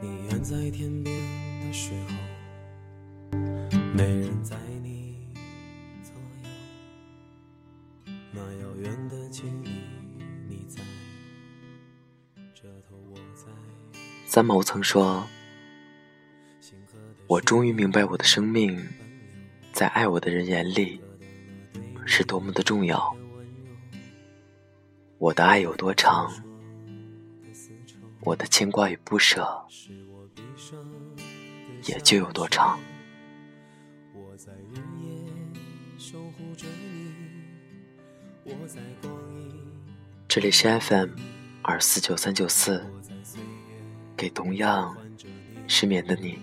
你远在天边的时候，没人在你左右，那遥远的距离，你在这头，我在。三毛曾说：“我终于明白，我的生命在爱我的人眼里是多么的重要。我的爱有多长，我的牵挂与不舍也就有多长。”这里是 FM 二四九三九四，给同样失眠的你，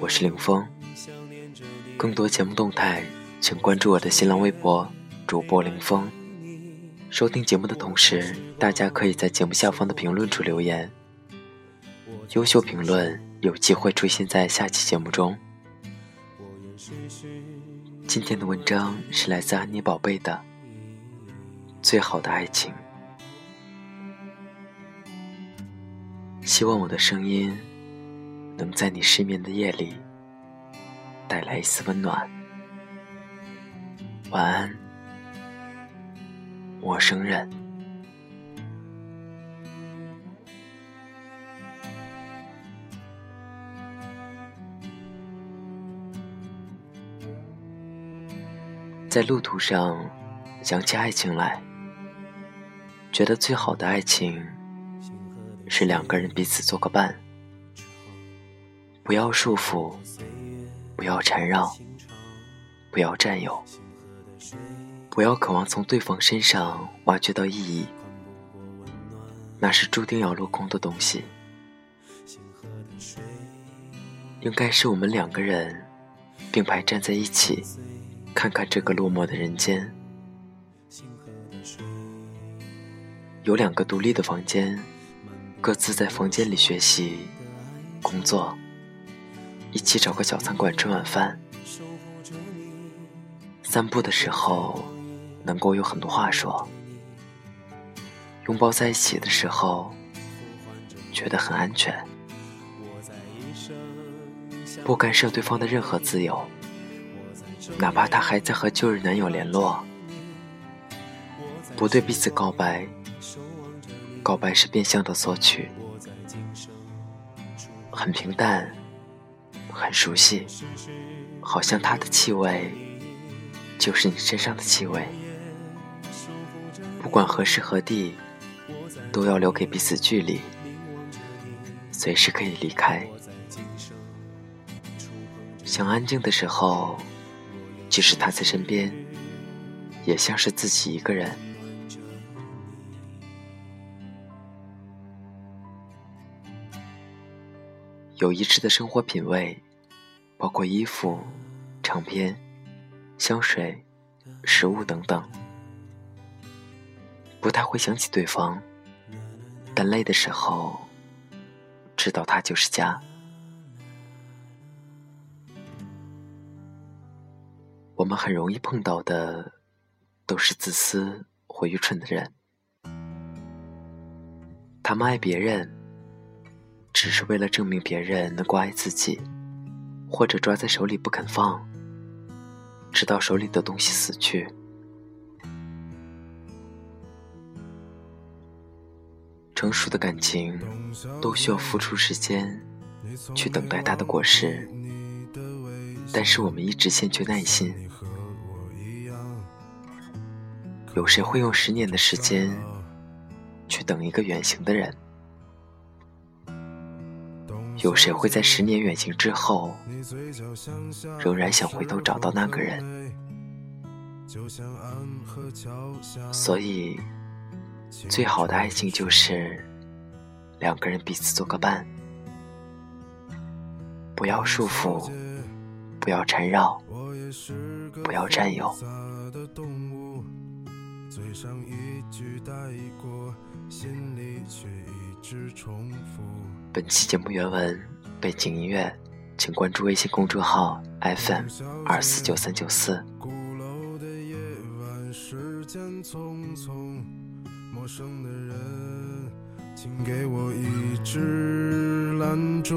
我是凌峰。更多节目动态，请关注我的新浪微博主播凌风。收听节目的同时，大家可以在节目下方的评论处留言，优秀评论有机会出现在下期节目中。今天的文章是来自安妮宝贝的《最好的爱情》，希望我的声音能在你失眠的夜里带来一丝温暖。晚安，陌生人。在路途上想起爱情来，觉得最好的爱情是两个人彼此做个伴，不要束缚，不要缠绕，不要占有，不要渴望从对方身上挖掘到意义，那是注定要落空的东西。应该是我们两个人并排站在一起。看看这个落寞的人间，有两个独立的房间，各自在房间里学习、工作，一起找个小餐馆吃晚饭。散步的时候，能够有很多话说；拥抱在一起的时候，觉得很安全，不干涉对方的任何自由。哪怕他还在和旧日男友联络，不对彼此告白，告白是变相的索取，很平淡，很熟悉，好像他的气味就是你身上的气味。不管何时何地，都要留给彼此距离，随时可以离开。想安静的时候。即使他在身边，也像是自己一个人。有一致的生活品味，包括衣服、唱片、香水、食物等等。不太会想起对方，但累的时候，知道他就是家。我们很容易碰到的，都是自私或愚蠢的人。他们爱别人，只是为了证明别人能够爱自己，或者抓在手里不肯放，直到手里的东西死去。成熟的感情，都需要付出时间，去等待它的果实。但是我们一直欠缺耐心。有谁会用十年的时间去等一个远行的人？有谁会在十年远行之后，仍然想回头找到那个人？所以，最好的爱情就是两个人彼此做个伴，不要束缚。不要缠绕，不要占有。本期节目原文、背景音乐，请关注微信公众号 FM 二四九三九四。陌生的人，请给我一支拦住，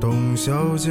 董小姐。